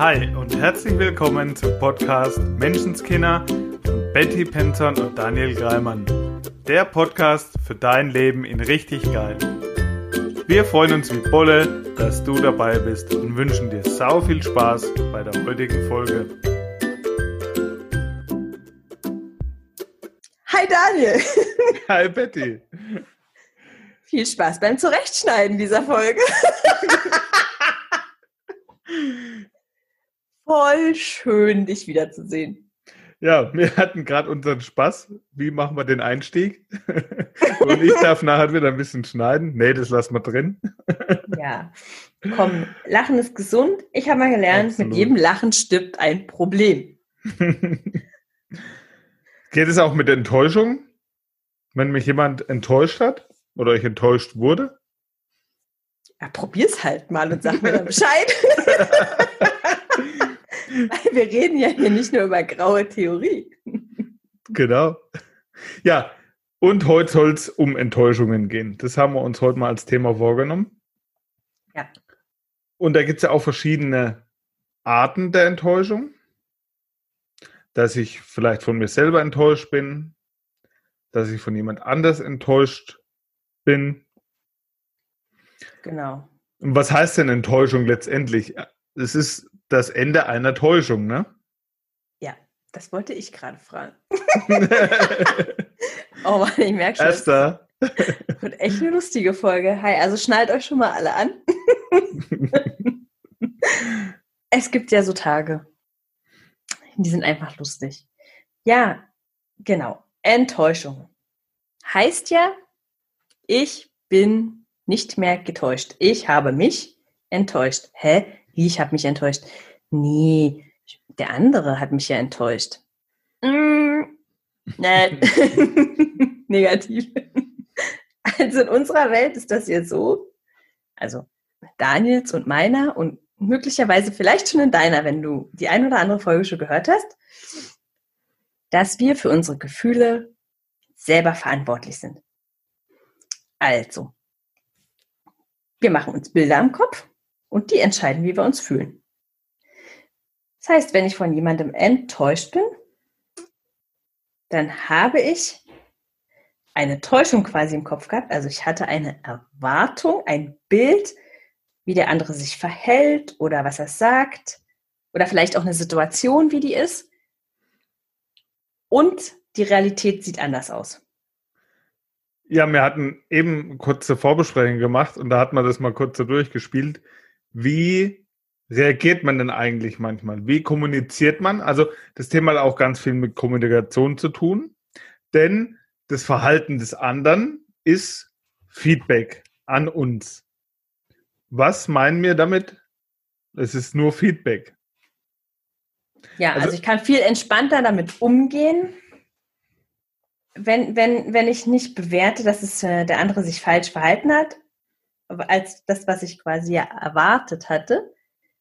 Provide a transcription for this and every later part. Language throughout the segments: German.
Hi und herzlich willkommen zum Podcast Menschenskinder von Betty Penton und Daniel Greimann. Der Podcast für dein Leben in richtig geil. Wir freuen uns wie Bolle, dass du dabei bist und wünschen dir sau viel Spaß bei der heutigen Folge. Hi Daniel. Hi Betty. Viel Spaß beim Zurechtschneiden dieser Folge. Voll schön, dich wiederzusehen. Ja, wir hatten gerade unseren Spaß. Wie machen wir den Einstieg? Und ich darf nachher wieder ein bisschen schneiden. Nee, das lassen wir drin. Ja, komm, Lachen ist gesund. Ich habe mal gelernt, Absolut. mit jedem Lachen stirbt ein Problem. Geht es auch mit Enttäuschung? Wenn mich jemand enttäuscht hat? Oder ich enttäuscht wurde? Ja, probier's halt mal und sag mir dann Bescheid. Weil wir reden ja hier nicht nur über graue Theorie. Genau. Ja, und heute soll es um Enttäuschungen gehen. Das haben wir uns heute mal als Thema vorgenommen. Ja. Und da gibt es ja auch verschiedene Arten der Enttäuschung. Dass ich vielleicht von mir selber enttäuscht bin, dass ich von jemand anders enttäuscht bin. Genau. Und was heißt denn Enttäuschung letztendlich? Es ist das Ende einer Täuschung, ne? Ja, das wollte ich gerade fragen. oh Mann, ich merke schon. Esther. Wird echt eine lustige Folge. Hi, also schnallt euch schon mal alle an. es gibt ja so Tage, die sind einfach lustig. Ja, genau. Enttäuschung. Heißt ja, ich bin nicht mehr getäuscht. Ich habe mich enttäuscht. Hä? Ich habe mich enttäuscht? Nee, der andere hat mich ja enttäuscht. Mm, nein. Negativ. Also in unserer Welt ist das jetzt so, also Daniels und meiner und möglicherweise vielleicht schon in deiner, wenn du die ein oder andere Folge schon gehört hast, dass wir für unsere Gefühle selber verantwortlich sind. Also, wir machen uns Bilder im Kopf und die entscheiden, wie wir uns fühlen. Das heißt, wenn ich von jemandem enttäuscht bin, dann habe ich eine Täuschung quasi im Kopf gehabt. Also ich hatte eine Erwartung, ein Bild, wie der andere sich verhält oder was er sagt oder vielleicht auch eine Situation, wie die ist. Und die Realität sieht anders aus. Ja, wir hatten eben kurze Vorbesprechung gemacht und da hat man das mal kurz so durchgespielt. Wie reagiert man denn eigentlich manchmal? Wie kommuniziert man? Also das Thema hat auch ganz viel mit Kommunikation zu tun, denn das Verhalten des anderen ist Feedback an uns. Was meinen wir damit? Es ist nur Feedback. Ja, also, also ich kann viel entspannter damit umgehen, wenn, wenn, wenn ich nicht bewerte, dass es äh, der andere sich falsch verhalten hat, als das, was ich quasi erwartet hatte,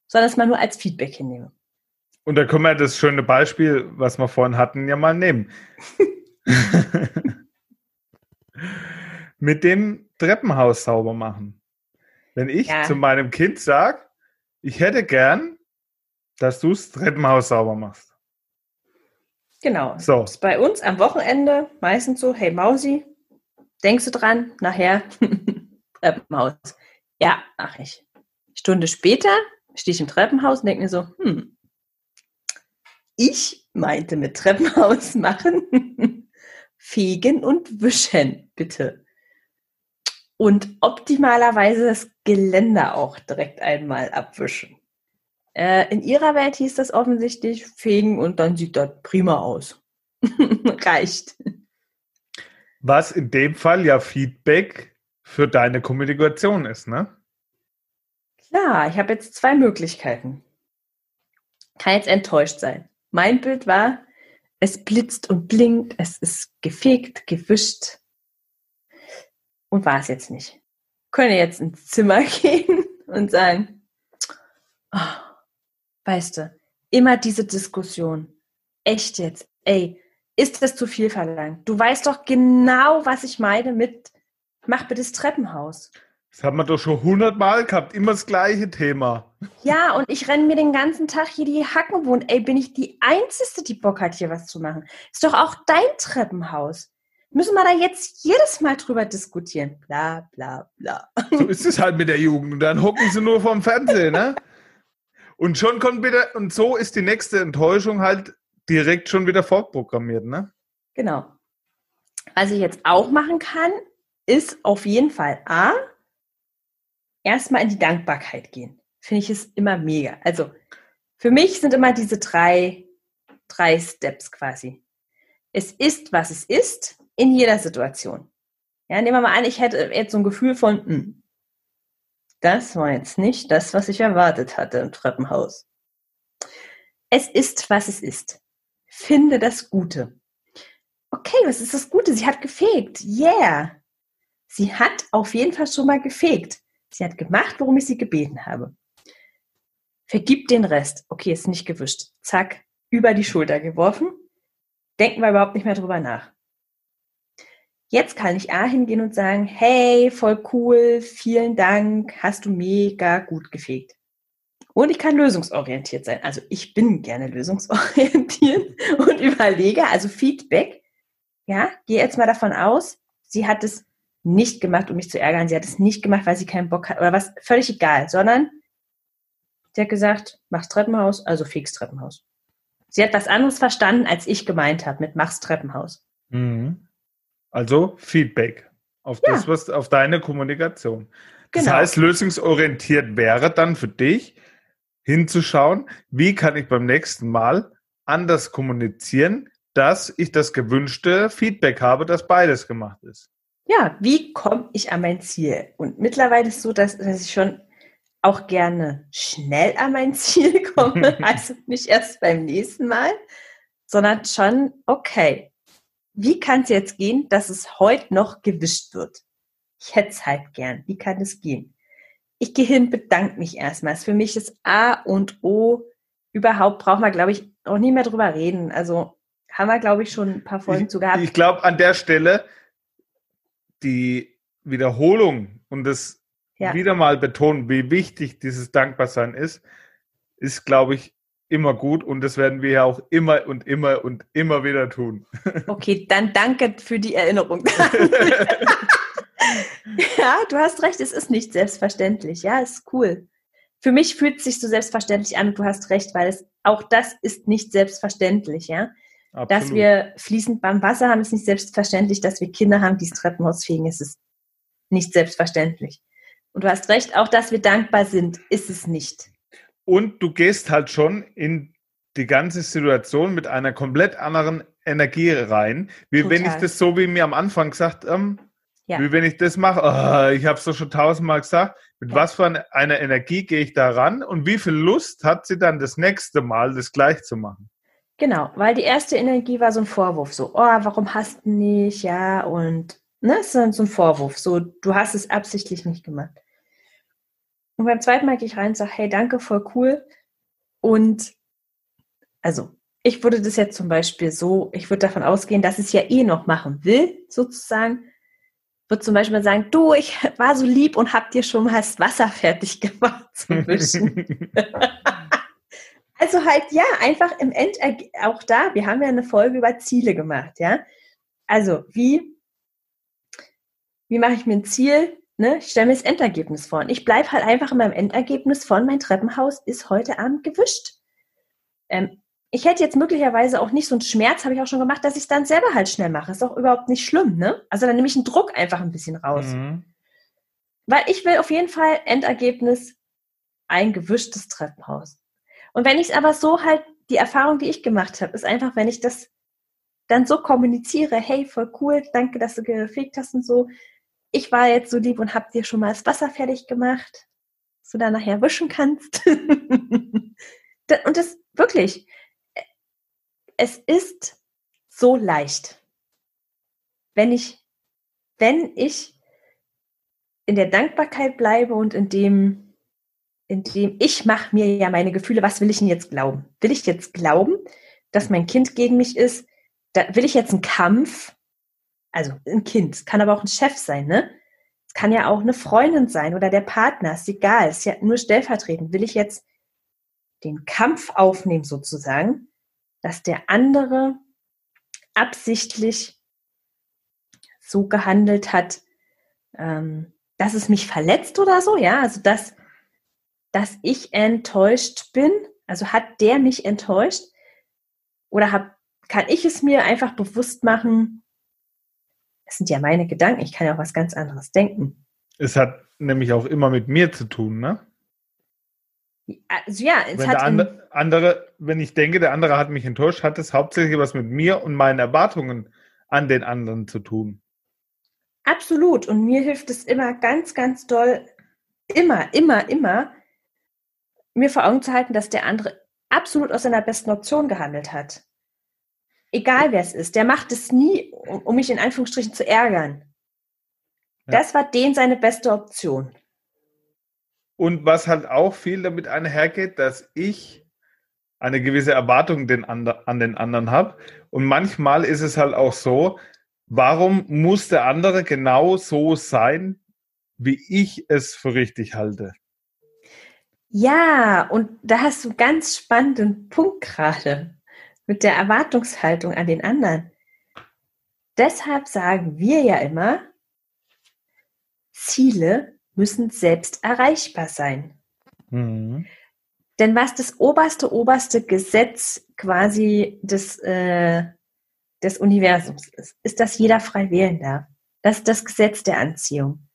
sondern es mal nur als Feedback hinnehme. Und da können wir das schöne Beispiel, was wir vorhin hatten, ja mal nehmen. Mit dem Treppenhaus sauber machen. Wenn ich ja. zu meinem Kind sage, ich hätte gern, dass du das Treppenhaus sauber machst. Genau. So. Ist bei uns am Wochenende meistens so, hey Mausi, denkst du dran, nachher Treppenhaus. Ja, mach ich. Stunde später stehe ich im Treppenhaus und denke mir so, hm, ich meinte mit Treppenhaus machen, fegen und wischen, bitte. Und optimalerweise das Geländer auch direkt einmal abwischen. Äh, in ihrer Welt hieß das offensichtlich fegen und dann sieht das prima aus. Reicht. Was in dem Fall ja Feedback für deine Kommunikation ist, ne? Klar, ich habe jetzt zwei Möglichkeiten. Kann jetzt enttäuscht sein. Mein Bild war, es blitzt und blinkt, es ist gefegt, gewischt. Und war es jetzt nicht. Könne jetzt ins Zimmer gehen und sagen, oh, Weißt du, immer diese Diskussion. Echt jetzt, ey, ist das zu viel verlangt? Du weißt doch genau, was ich meine mit, mach bitte das Treppenhaus. Das haben wir doch schon hundertmal gehabt, immer das gleiche Thema. Ja, und ich renne mir den ganzen Tag hier die Hacken wohnt. Ey, bin ich die Einzige, die Bock hat, hier was zu machen? Ist doch auch dein Treppenhaus. Müssen wir da jetzt jedes Mal drüber diskutieren? Bla, bla, bla. So ist es halt mit der Jugend. Und dann hocken sie nur vorm Fernsehen, ne? Und schon kommt wieder, und so ist die nächste Enttäuschung halt direkt schon wieder vorprogrammiert, ne? Genau. Was ich jetzt auch machen kann, ist auf jeden Fall A, erstmal in die Dankbarkeit gehen. Finde ich es immer mega. Also für mich sind immer diese drei, drei Steps quasi. Es ist, was es ist, in jeder Situation. Ja, nehmen wir mal an, ich hätte jetzt so ein Gefühl von, mh, hm, das war jetzt nicht das, was ich erwartet hatte im Treppenhaus. Es ist, was es ist. Finde das Gute. Okay, was ist das Gute? Sie hat gefegt. Yeah. Sie hat auf jeden Fall schon mal gefegt. Sie hat gemacht, worum ich sie gebeten habe. Vergib den Rest. Okay, ist nicht gewischt. Zack, über die Schulter geworfen. Denken wir überhaupt nicht mehr drüber nach. Jetzt kann ich A hingehen und sagen, hey, voll cool, vielen Dank, hast du mega gut gefegt. Und ich kann lösungsorientiert sein. Also ich bin gerne lösungsorientiert und überlege, also Feedback. Ja, gehe jetzt mal davon aus, sie hat es nicht gemacht, um mich zu ärgern. Sie hat es nicht gemacht, weil sie keinen Bock hat oder was, völlig egal, sondern sie hat gesagt, mach's Treppenhaus, also fix Treppenhaus. Sie hat was anderes verstanden, als ich gemeint habe mit mach's Treppenhaus. Mhm. Also Feedback auf ja. das, was auf deine Kommunikation. Das genau. heißt, lösungsorientiert wäre dann für dich hinzuschauen, wie kann ich beim nächsten Mal anders kommunizieren, dass ich das gewünschte Feedback habe, dass beides gemacht ist ja, wie komme ich an mein Ziel? Und mittlerweile ist es so, dass, dass ich schon auch gerne schnell an mein Ziel komme, also nicht erst beim nächsten Mal, sondern schon, okay, wie kann es jetzt gehen, dass es heute noch gewischt wird? Ich hätte es halt gern. Wie kann es gehen? Ich gehe hin, bedanke mich erstmal. Für mich ist A und O überhaupt, braucht man, glaube ich, auch nie mehr drüber reden. Also haben wir, glaube ich, schon ein paar Folgen ich, zu gehabt. Ich glaube, an der Stelle die Wiederholung und das ja. wieder mal betonen, wie wichtig dieses Dankbarsein ist, ist, glaube ich, immer gut und das werden wir ja auch immer und immer und immer wieder tun. Okay, dann danke für die Erinnerung. ja, du hast recht, es ist nicht selbstverständlich. Ja, ist cool. Für mich fühlt es sich so selbstverständlich an und du hast recht, weil es auch das ist nicht selbstverständlich, ja. Absolut. Dass wir fließend beim Wasser haben, ist nicht selbstverständlich. Dass wir Kinder haben, die das Treppenhaus fegen, ist es nicht selbstverständlich. Und du hast recht, auch dass wir dankbar sind, ist es nicht. Und du gehst halt schon in die ganze Situation mit einer komplett anderen Energie rein, wie Total. wenn ich das so wie mir am Anfang gesagt, ähm, ja. wie wenn ich das mache, oh, ich habe es doch schon tausendmal gesagt, mit ja. was für einer Energie gehe ich da ran und wie viel Lust hat sie dann das nächste Mal, das gleich zu machen? Genau, weil die erste Energie war so ein Vorwurf, so, oh, warum hast du nicht, ja, und, ne, ist so ein Vorwurf, so, du hast es absichtlich nicht gemacht. Und beim zweiten Mal gehe ich rein und sage, hey, danke, voll cool. Und, also, ich würde das jetzt zum Beispiel so, ich würde davon ausgehen, dass es ja eh noch machen will, sozusagen. Würde zum Beispiel sagen, du, ich war so lieb und hab dir schon mal das Wasser fertig gemacht zum Wischen. Also halt, ja, einfach im Endergebnis, auch da, wir haben ja eine Folge über Ziele gemacht, ja. Also, wie, wie mache ich mir ein Ziel? Ne? Ich stelle mir das Endergebnis vor. Und ich bleibe halt einfach in meinem Endergebnis von mein Treppenhaus ist heute Abend gewischt. Ähm, ich hätte jetzt möglicherweise auch nicht so einen Schmerz, habe ich auch schon gemacht, dass ich es dann selber halt schnell mache. Ist auch überhaupt nicht schlimm, ne? Also dann nehme ich den Druck einfach ein bisschen raus. Mhm. Weil ich will auf jeden Fall Endergebnis ein gewischtes Treppenhaus. Und wenn ich es aber so halt, die Erfahrung, die ich gemacht habe, ist einfach, wenn ich das dann so kommuniziere, hey, voll cool, danke, dass du gefegt hast und so. Ich war jetzt so lieb und hab dir schon mal das Wasser fertig gemacht, dass du da nachher wischen kannst. und das wirklich, es ist so leicht. Wenn ich, wenn ich in der Dankbarkeit bleibe und in dem, indem ich mache mir ja meine Gefühle, was will ich denn jetzt glauben? Will ich jetzt glauben, dass mein Kind gegen mich ist? Da will ich jetzt einen Kampf? Also ein Kind, kann aber auch ein Chef sein, ne? Es kann ja auch eine Freundin sein oder der Partner, ist egal, ist ja nur stellvertretend. Will ich jetzt den Kampf aufnehmen sozusagen, dass der andere absichtlich so gehandelt hat, ähm, dass es mich verletzt oder so, ja, also dass, dass ich enttäuscht bin, also hat der mich enttäuscht oder hab, kann ich es mir einfach bewusst machen, das sind ja meine Gedanken, ich kann ja auch was ganz anderes denken. Es hat nämlich auch immer mit mir zu tun, ne? Also ja, es wenn hat. Der andere, wenn ich denke, der andere hat mich enttäuscht, hat es hauptsächlich was mit mir und meinen Erwartungen an den anderen zu tun. Absolut. Und mir hilft es immer ganz, ganz doll, immer, immer, immer, mir vor Augen zu halten, dass der andere absolut aus seiner besten Option gehandelt hat. Egal wer es ist, der macht es nie, um, um mich in Anführungsstrichen zu ärgern. Ja. Das war den seine beste Option. Und was halt auch viel damit einhergeht, dass ich eine gewisse Erwartung den andre, an den anderen habe. Und manchmal ist es halt auch so, warum muss der andere genau so sein, wie ich es für richtig halte? Ja, und da hast du einen ganz spannenden Punkt gerade mit der Erwartungshaltung an den anderen. Deshalb sagen wir ja immer, Ziele müssen selbst erreichbar sein. Mhm. Denn was das oberste, oberste Gesetz quasi des, äh, des Universums ist, ist, dass jeder frei wählen darf. Das ist das Gesetz der Anziehung.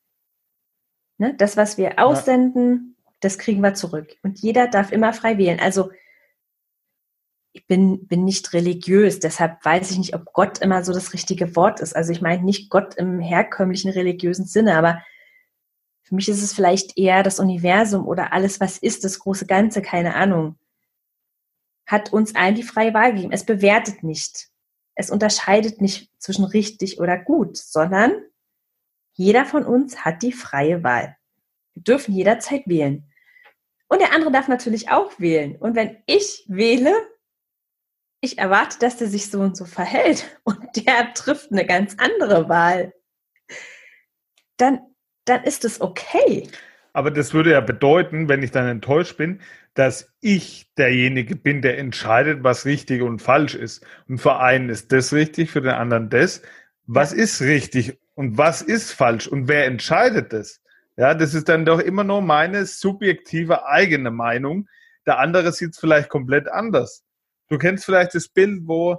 Ne? Das, was wir aussenden. Das kriegen wir zurück. Und jeder darf immer frei wählen. Also ich bin, bin nicht religiös, deshalb weiß ich nicht, ob Gott immer so das richtige Wort ist. Also ich meine nicht Gott im herkömmlichen religiösen Sinne, aber für mich ist es vielleicht eher das Universum oder alles, was ist, das große Ganze, keine Ahnung. Hat uns allen die freie Wahl gegeben. Es bewertet nicht es unterscheidet nicht zwischen richtig oder gut, sondern jeder von uns hat die freie Wahl. Wir dürfen jederzeit wählen. Und der andere darf natürlich auch wählen. Und wenn ich wähle, ich erwarte, dass der sich so und so verhält und der trifft eine ganz andere Wahl, dann, dann ist es okay. Aber das würde ja bedeuten, wenn ich dann enttäuscht bin, dass ich derjenige bin, der entscheidet, was richtig und falsch ist. Und für einen ist das richtig, für den anderen das. Was ist richtig und was ist falsch und wer entscheidet das? Ja, das ist dann doch immer nur meine subjektive eigene Meinung. Der andere sieht es vielleicht komplett anders. Du kennst vielleicht das Bild, wo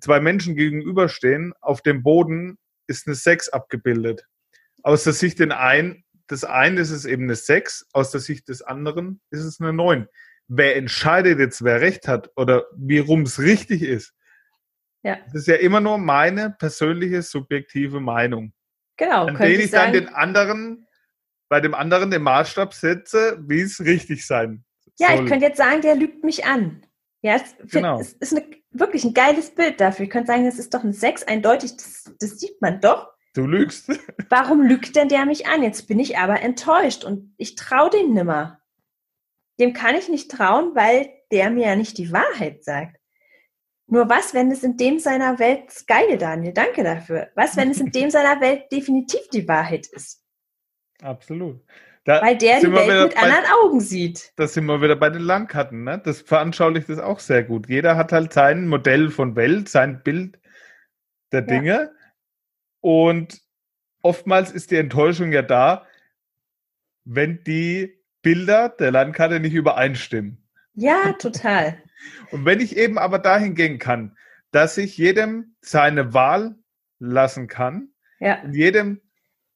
zwei Menschen gegenüberstehen. Auf dem Boden ist eine Sex abgebildet. Aus der Sicht den einen des einen ist es eben eine 6, aus der Sicht des anderen ist es eine 9. Wer entscheidet jetzt, wer recht hat oder wie rum es richtig ist? Ja. Das ist ja immer nur meine persönliche subjektive Meinung. Genau. An denen ich dann den anderen, bei dem anderen den Maßstab setze, wie es richtig sein Ja, soll. ich könnte jetzt sagen, der lügt mich an. Ja, es, genau. es ist eine, wirklich ein geiles Bild dafür. Ich könnte sagen, es ist doch ein 6, eindeutig, das, das sieht man doch. Du lügst. Warum lügt denn der mich an? Jetzt bin ich aber enttäuscht und ich traue dem nimmer. Dem kann ich nicht trauen, weil der mir ja nicht die Wahrheit sagt. Nur was, wenn es in dem seiner Welt geil, Daniel, danke dafür. Was, wenn es in dem seiner Welt definitiv die Wahrheit ist? Absolut. Da Weil der die Welt mit bei, anderen Augen sieht. Das sind wir wieder bei den Landkarten. Ne? Das veranschaulicht das auch sehr gut. Jeder hat halt sein Modell von Welt, sein Bild der Dinge. Ja. Und oftmals ist die Enttäuschung ja da, wenn die Bilder der Landkarte nicht übereinstimmen. Ja, total. Und wenn ich eben aber dahin gehen kann, dass ich jedem seine Wahl lassen kann, ja. jedem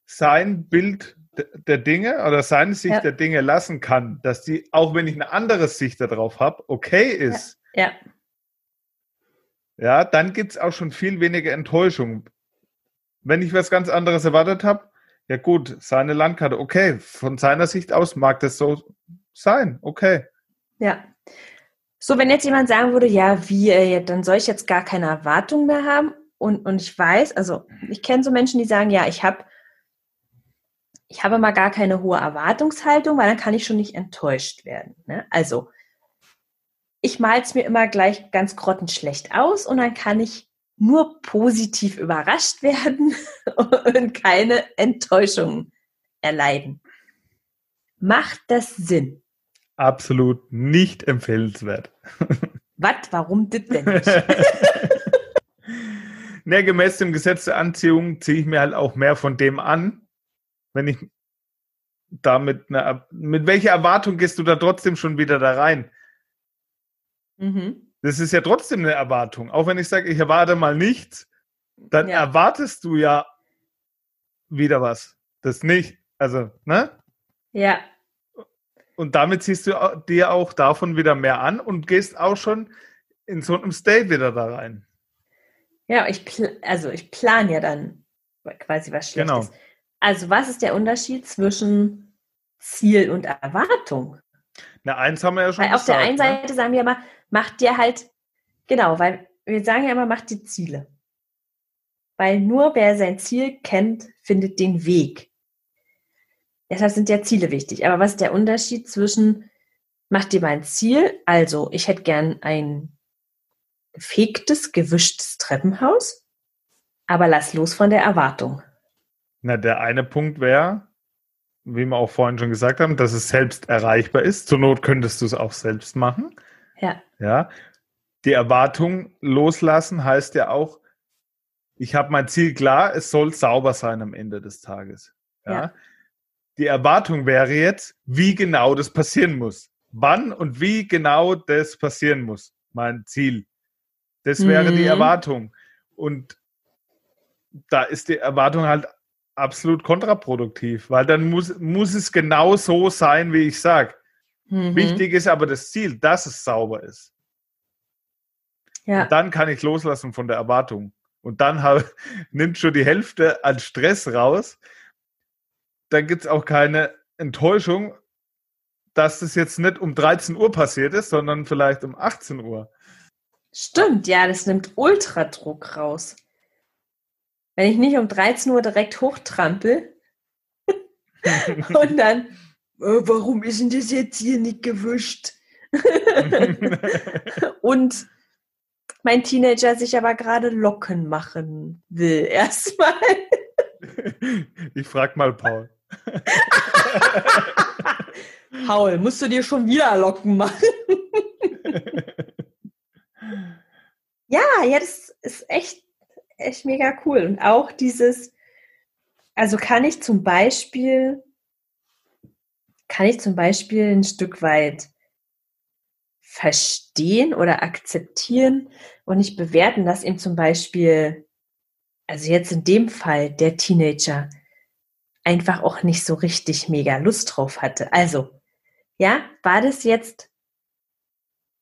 sein Bild der Dinge oder seine Sicht ja. der Dinge lassen kann, dass die, auch wenn ich eine andere Sicht darauf habe, okay ist. Ja. ja. Ja, dann gibt es auch schon viel weniger Enttäuschung wenn ich was ganz anderes erwartet habe, ja gut, seine Landkarte, okay, von seiner Sicht aus mag das so sein, okay. Ja. So, wenn jetzt jemand sagen würde, ja, wie, dann soll ich jetzt gar keine Erwartung mehr haben und, und ich weiß, also ich kenne so Menschen, die sagen, ja, ich habe ich habe mal gar keine hohe Erwartungshaltung, weil dann kann ich schon nicht enttäuscht werden. Ne? Also, ich male es mir immer gleich ganz grottenschlecht aus und dann kann ich nur positiv überrascht werden und keine Enttäuschung erleiden. Macht das Sinn? Absolut nicht empfehlenswert. Was? Warum das denn nicht? ne, gemäß dem Gesetz der Anziehung ziehe ich mir halt auch mehr von dem an, wenn ich damit eine, mit welcher Erwartung gehst du da trotzdem schon wieder da rein? Mhm. Das ist ja trotzdem eine Erwartung. Auch wenn ich sage, ich erwarte mal nichts, dann ja. erwartest du ja wieder was. Das nicht. Also, ne? Ja. Und damit ziehst du dir auch davon wieder mehr an und gehst auch schon in so einem State wieder da rein. Ja, ich also ich plane ja dann quasi was Schlechtes. Genau. Also was ist der Unterschied zwischen Ziel und Erwartung? Na, eins haben wir ja schon weil gesagt. Auf der einen ne? Seite sagen wir immer, mach dir halt, genau, weil wir sagen ja immer, mach die Ziele. Weil nur wer sein Ziel kennt, findet den Weg. Deshalb sind ja Ziele wichtig. Aber was ist der Unterschied zwischen, mach dir mein Ziel, also ich hätte gern ein gefegtes, gewischtes Treppenhaus, aber lass los von der Erwartung. Na, der eine Punkt wäre, wie wir auch vorhin schon gesagt haben, dass es selbst erreichbar ist. Zur Not könntest du es auch selbst machen. Ja. Ja. Die Erwartung loslassen heißt ja auch, ich habe mein Ziel klar, es soll sauber sein am Ende des Tages. Ja? ja. Die Erwartung wäre jetzt, wie genau das passieren muss. Wann und wie genau das passieren muss. Mein Ziel. Das wäre mhm. die Erwartung. Und da ist die Erwartung halt absolut kontraproduktiv, weil dann muss, muss es genau so sein, wie ich sage. Mhm. Wichtig ist aber das Ziel, dass es sauber ist. Ja. Und dann kann ich loslassen von der Erwartung. Und dann hab, nimmt schon die Hälfte an Stress raus. Dann gibt es auch keine Enttäuschung, dass das jetzt nicht um 13 Uhr passiert ist, sondern vielleicht um 18 Uhr. Stimmt, ja, das nimmt Ultradruck raus. Wenn ich nicht um 13 Uhr direkt hochtrampel und dann, oh, warum ist denn das jetzt hier nicht gewischt? und mein Teenager sich aber gerade Locken machen will, erstmal. Ich frag mal Paul. Paul, musst du dir schon wieder Locken machen? ja, ja, das ist echt echt mega cool. Und auch dieses, also kann ich zum Beispiel, kann ich zum Beispiel ein Stück weit verstehen oder akzeptieren und nicht bewerten, dass eben zum Beispiel, also jetzt in dem Fall der Teenager einfach auch nicht so richtig mega Lust drauf hatte. Also, ja, war das jetzt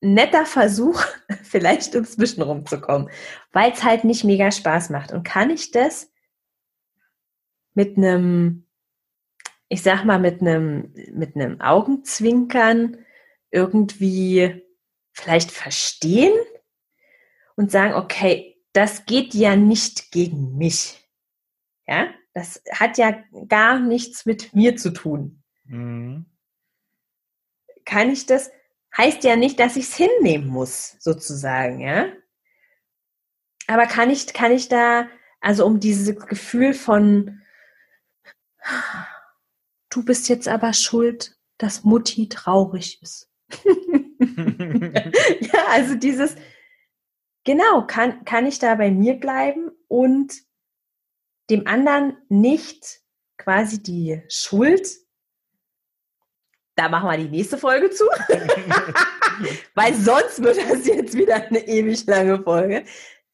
netter Versuch, vielleicht ums Zwischen rumzukommen, weil es halt nicht mega Spaß macht. Und kann ich das mit einem, ich sag mal, mit einem, mit einem Augenzwinkern irgendwie vielleicht verstehen und sagen, okay, das geht ja nicht gegen mich. Ja, das hat ja gar nichts mit mir zu tun. Mhm. Kann ich das, heißt ja nicht, dass ich es hinnehmen muss, sozusagen, ja. Aber kann ich, kann ich da, also um dieses Gefühl von, du bist jetzt aber schuld, dass Mutti traurig ist. ja, also dieses, genau, kann, kann ich da bei mir bleiben und dem anderen nicht quasi die Schuld da machen wir die nächste Folge zu. Weil sonst wird das jetzt wieder eine ewig lange Folge.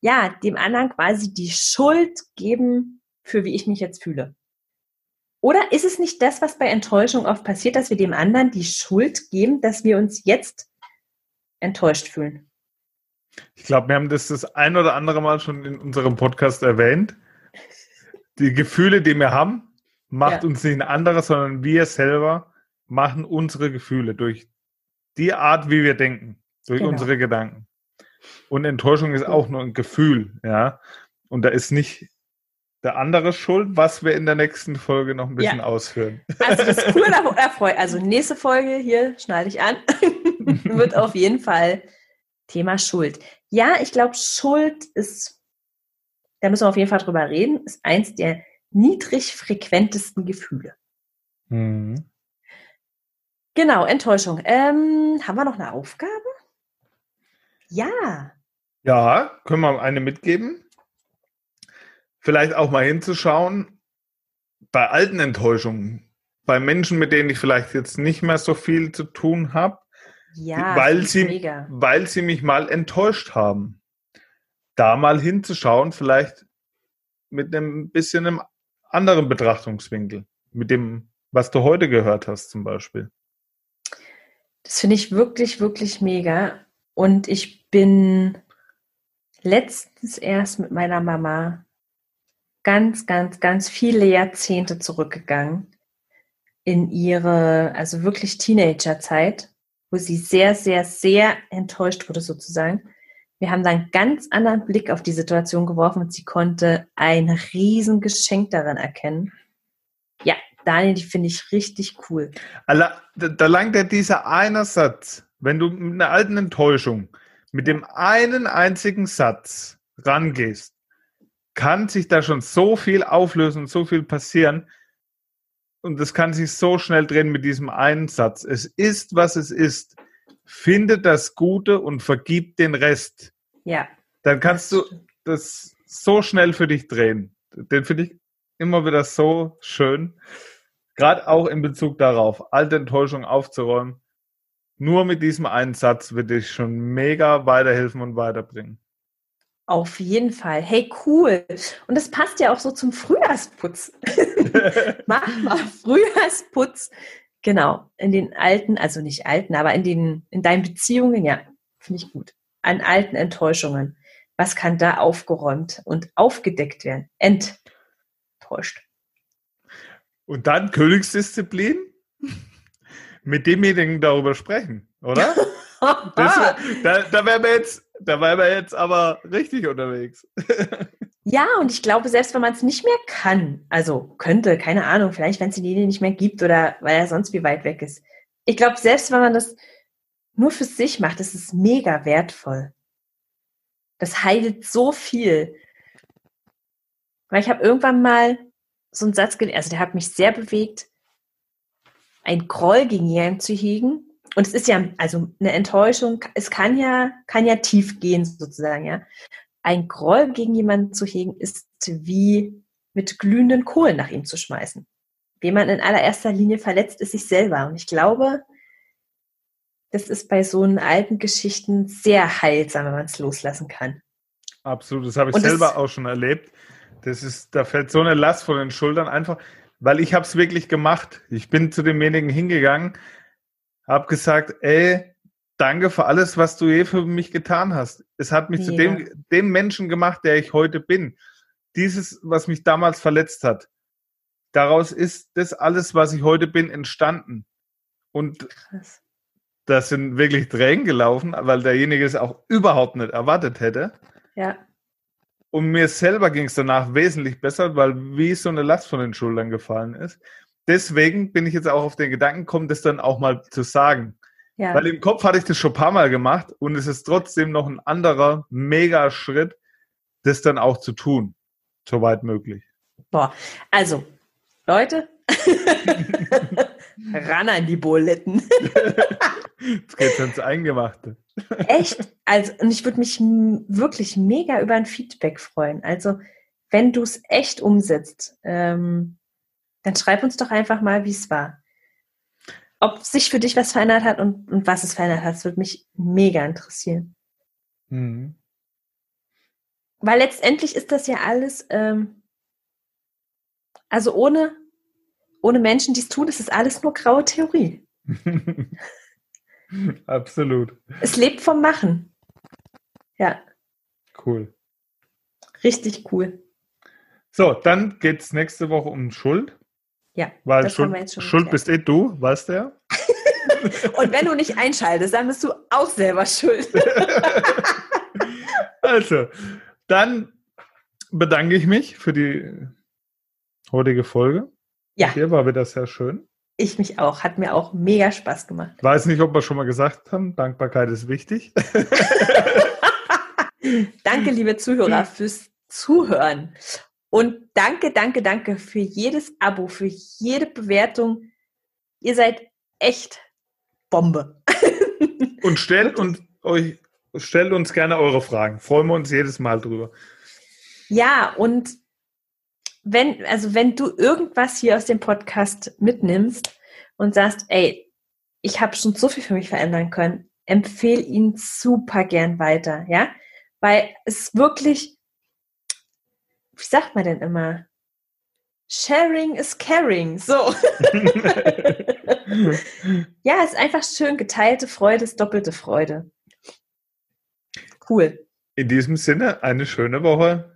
Ja, dem anderen quasi die Schuld geben, für wie ich mich jetzt fühle. Oder ist es nicht das, was bei Enttäuschung oft passiert, dass wir dem anderen die Schuld geben, dass wir uns jetzt enttäuscht fühlen? Ich glaube, wir haben das das ein oder andere Mal schon in unserem Podcast erwähnt. Die Gefühle, die wir haben, macht ja. uns nicht ein anderer, sondern wir selber machen unsere Gefühle durch die Art, wie wir denken, durch genau. unsere Gedanken. Und Enttäuschung ist auch nur ein Gefühl, ja. Und da ist nicht der andere schuld, was wir in der nächsten Folge noch ein bisschen ja. ausführen. Also das ist cool. Also nächste Folge hier schneide ich an, wird auf jeden Fall Thema Schuld. Ja, ich glaube, Schuld ist, da müssen wir auf jeden Fall drüber reden, ist eins der niedrig frequentesten Gefühle. Mhm. Genau, Enttäuschung. Ähm, haben wir noch eine Aufgabe? Ja. Ja, können wir eine mitgeben? Vielleicht auch mal hinzuschauen, bei alten Enttäuschungen, bei Menschen, mit denen ich vielleicht jetzt nicht mehr so viel zu tun habe, Ja, weil, sie, mega. weil sie mich mal enttäuscht haben. Da mal hinzuschauen, vielleicht mit einem bisschen einem anderen Betrachtungswinkel, mit dem, was du heute gehört hast zum Beispiel. Das finde ich wirklich, wirklich mega. Und ich bin letztens erst mit meiner Mama ganz, ganz, ganz viele Jahrzehnte zurückgegangen in ihre, also wirklich Teenagerzeit, wo sie sehr, sehr, sehr enttäuscht wurde sozusagen. Wir haben da einen ganz anderen Blick auf die Situation geworfen und sie konnte ein Riesengeschenk darin erkennen. Daniel, die finde ich richtig cool. Da, da langt ja dieser eine Satz, wenn du mit einer alten Enttäuschung mit dem einen einzigen Satz rangehst, kann sich da schon so viel auflösen und so viel passieren. Und das kann sich so schnell drehen mit diesem einen Satz. Es ist, was es ist. Finde das Gute und vergib den Rest. Ja. Dann kannst du das so schnell für dich drehen. Den finde ich immer wieder so schön. Gerade auch in Bezug darauf, alte Enttäuschung aufzuräumen. Nur mit diesem einen Satz wird dich schon mega weiterhelfen und weiterbringen. Auf jeden Fall. Hey, cool. Und das passt ja auch so zum Frühjahrsputz. Mach mal Frühjahrsputz. Genau. In den alten, also nicht alten, aber in den, in deinen Beziehungen, ja, finde ich gut. An alten Enttäuschungen. Was kann da aufgeräumt und aufgedeckt werden? Enttäuscht. Und dann Königsdisziplin? Mit demjenigen darüber sprechen, oder? Das wär, da, da wären wir jetzt, da wären wir jetzt aber richtig unterwegs. Ja, und ich glaube, selbst wenn man es nicht mehr kann, also könnte, keine Ahnung, vielleicht wenn es die Linie nicht mehr gibt oder weil er sonst wie weit weg ist. Ich glaube, selbst wenn man das nur für sich macht, ist es mega wertvoll. Das heilt so viel. Weil ich habe irgendwann mal so einen Satz gelesen, also der hat mich sehr bewegt, ein Groll gegen jemanden zu hegen. Und es ist ja, also eine Enttäuschung, es kann ja, kann ja tief gehen sozusagen, ja ein Groll gegen jemanden zu hegen, ist wie mit glühenden Kohlen nach ihm zu schmeißen. Wen man in allererster Linie verletzt, ist sich selber. Und ich glaube, das ist bei so einen alten Geschichten sehr heilsam, wenn man es loslassen kann. Absolut, das habe ich Und selber auch schon erlebt. Das ist, da fällt so eine Last von den Schultern einfach, weil ich habe es wirklich gemacht. Ich bin zu demjenigen hingegangen, habe gesagt, ey, danke für alles, was du je für mich getan hast. Es hat mich zu Ja. dem, dem Menschen gemacht, der ich heute bin. Dieses, was mich damals verletzt hat. Daraus ist das alles, was ich heute bin, entstanden. Und Krass. da sind wirklich Tränen gelaufen, weil derjenige es auch überhaupt nicht erwartet hätte. Ja, Und mir selber ging es danach wesentlich besser, weil wie so eine Last von den Schultern gefallen ist. Deswegen bin ich jetzt auch auf den Gedanken gekommen, das dann auch mal zu sagen. ja. Weil im Kopf hatte ich das schon ein paar Mal gemacht und es ist trotzdem noch ein anderer mega Schritt, das dann auch zu tun. Soweit möglich. Boah, also, Leute, ran an die Buletten. Jetzt geht's ins Eingemachte. Echt? Also, und ich würde mich wirklich mega über ein Feedback freuen. Also, wenn du es echt umsetzt, ähm, dann schreib uns doch einfach mal, wie es war. Ob sich für dich was verändert hat und, und was es verändert hat, das würde mich mega interessieren. Mhm. Weil letztendlich ist das ja alles, ähm, also ohne, ohne Menschen, die es tun, ist es alles nur graue Theorie. Absolut. Es lebt vom Machen. Ja, Cool. richtig cool. So, dann geht's nächste Woche um Schuld. Ja, Weil Schuld, jetzt schon Schuld bist eh du, weißt du ja? Und wenn du nicht einschaltest, dann bist du auch selber schuld. Also, dann bedanke ich mich für die heutige Folge. Ja, Hier war wieder sehr schön. ich mich auch. Hat mir auch mega Spaß gemacht. Weiß nicht, ob wir schon mal gesagt haben, Dankbarkeit ist wichtig. Danke, liebe Zuhörer, fürs Zuhören. Und danke, danke, danke für jedes Abo, für jede Bewertung. Ihr seid echt Bombe. Und stellt uns euch, stellt uns gerne eure Fragen. Freuen wir uns jedes Mal drüber. Ja, und wenn, also wenn du irgendwas hier aus dem Podcast mitnimmst und sagst, ey, ich habe schon so viel für mich verändern können, empfehle ihn super gern weiter, ja? Weil es wirklich, wie sagt man denn immer? Sharing is caring. So. ja, es ist einfach schön. Geteilte Freude ist doppelte Freude. Cool. In diesem Sinne, eine schöne Woche.